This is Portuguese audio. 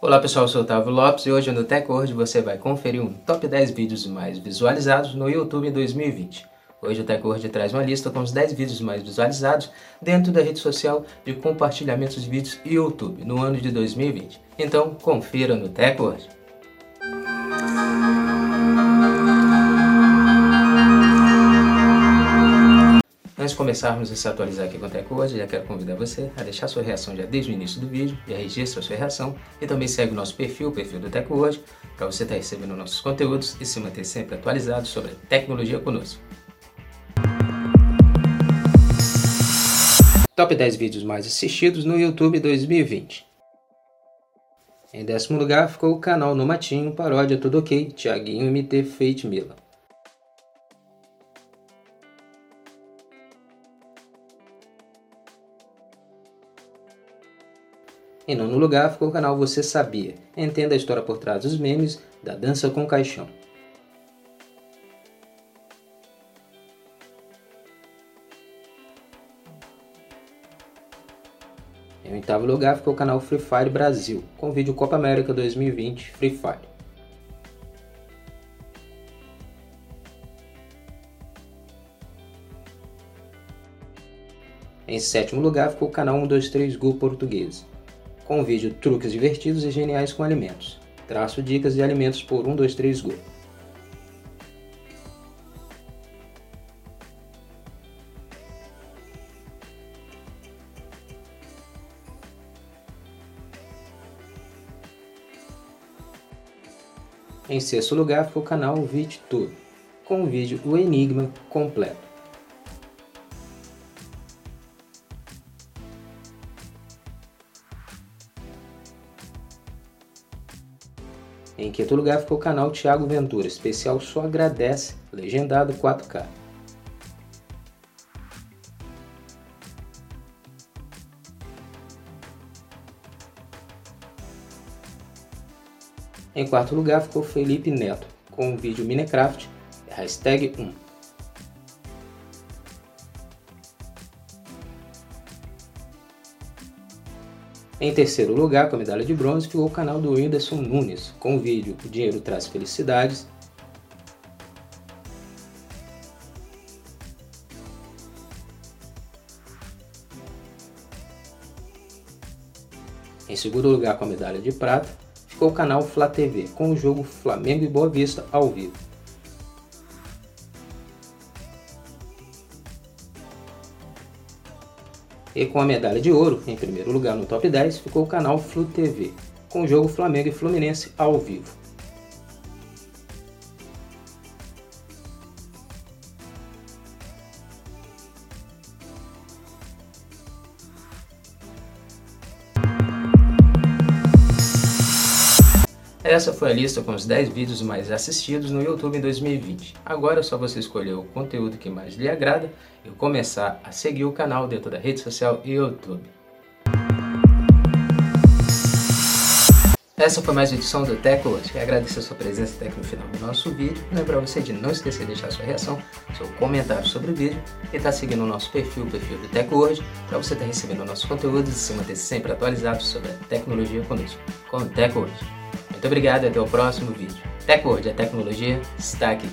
Olá pessoal, eu sou o Otávio Lopes e hoje no TechWord você vai conferir um top 10 vídeos mais visualizados no YouTube em 2020. Hoje o TechWord traz uma lista com os 10 vídeos mais visualizados dentro da rede social de compartilhamentos de vídeos YouTube no ano de 2020. Então confira no TechWord. Antes de começarmos a se atualizar aqui com o TechWord, já quero convidar você a deixar sua reação já desde o início do vídeo, já registra sua reação e também segue o nosso perfil, o perfil do TechWord, para você estar recebendo nossos conteúdos e se manter sempre atualizado sobre tecnologia conosco. Top 10 vídeos mais assistidos no YouTube 2020. Em décimo lugar ficou o canal No Matinho, paródia Tudo Ok, Thiaguinho MT Fate Mila. Em nono lugar ficou o canal Você Sabia. Entenda a história por trás dos memes da dança com caixão. Em oitavo lugar ficou o canal Free Fire Brasil, com o vídeo Copa América 2020 Free Fire. Em sétimo lugar ficou o canal 123 Go Português, com o vídeo Truques divertidos e geniais com alimentos. Traço dicas de alimentos por 123 Go. Em sexto lugar ficou o canal VidTour, com o vídeo O Enigma completo. Em quinto lugar ficou o canal Thiago Ventura, especial Só Agradece, legendado 4K. Em quarto lugar ficou Felipe Neto, com o vídeo Minecraft, hashtag 1. Em terceiro lugar, com a medalha de bronze, ficou o canal do Whindersson Nunes, com o vídeo O Dinheiro Traz Felicidades. Em segundo lugar, com a medalha de prata, ficou o canal Flá TV, com o jogo Flamengo e Boa Vista ao vivo. E com a medalha de ouro, em primeiro lugar no top 10, ficou o canal Flu TV, com o jogo Flamengo e Fluminense ao vivo. Essa foi a lista com os 10 vídeos mais assistidos no YouTube em 2020. Agora é só você escolher o conteúdo que mais lhe agrada e começar a seguir o canal dentro da rede social YouTube. Essa foi mais uma edição do TechWatch. Agradeço a sua presença até aqui no final do nosso vídeo. Lembrar você de não esquecer de deixar sua reação, seu comentário sobre o vídeo e estar tá seguindo o nosso perfil, o perfil do TechWord, para você estar tá recebendo nossos conteúdos e se manter sempre atualizado sobre a tecnologia conosco, com o TechWord. Muito obrigado e até o próximo vídeo. TechWord, a tecnologia está aqui.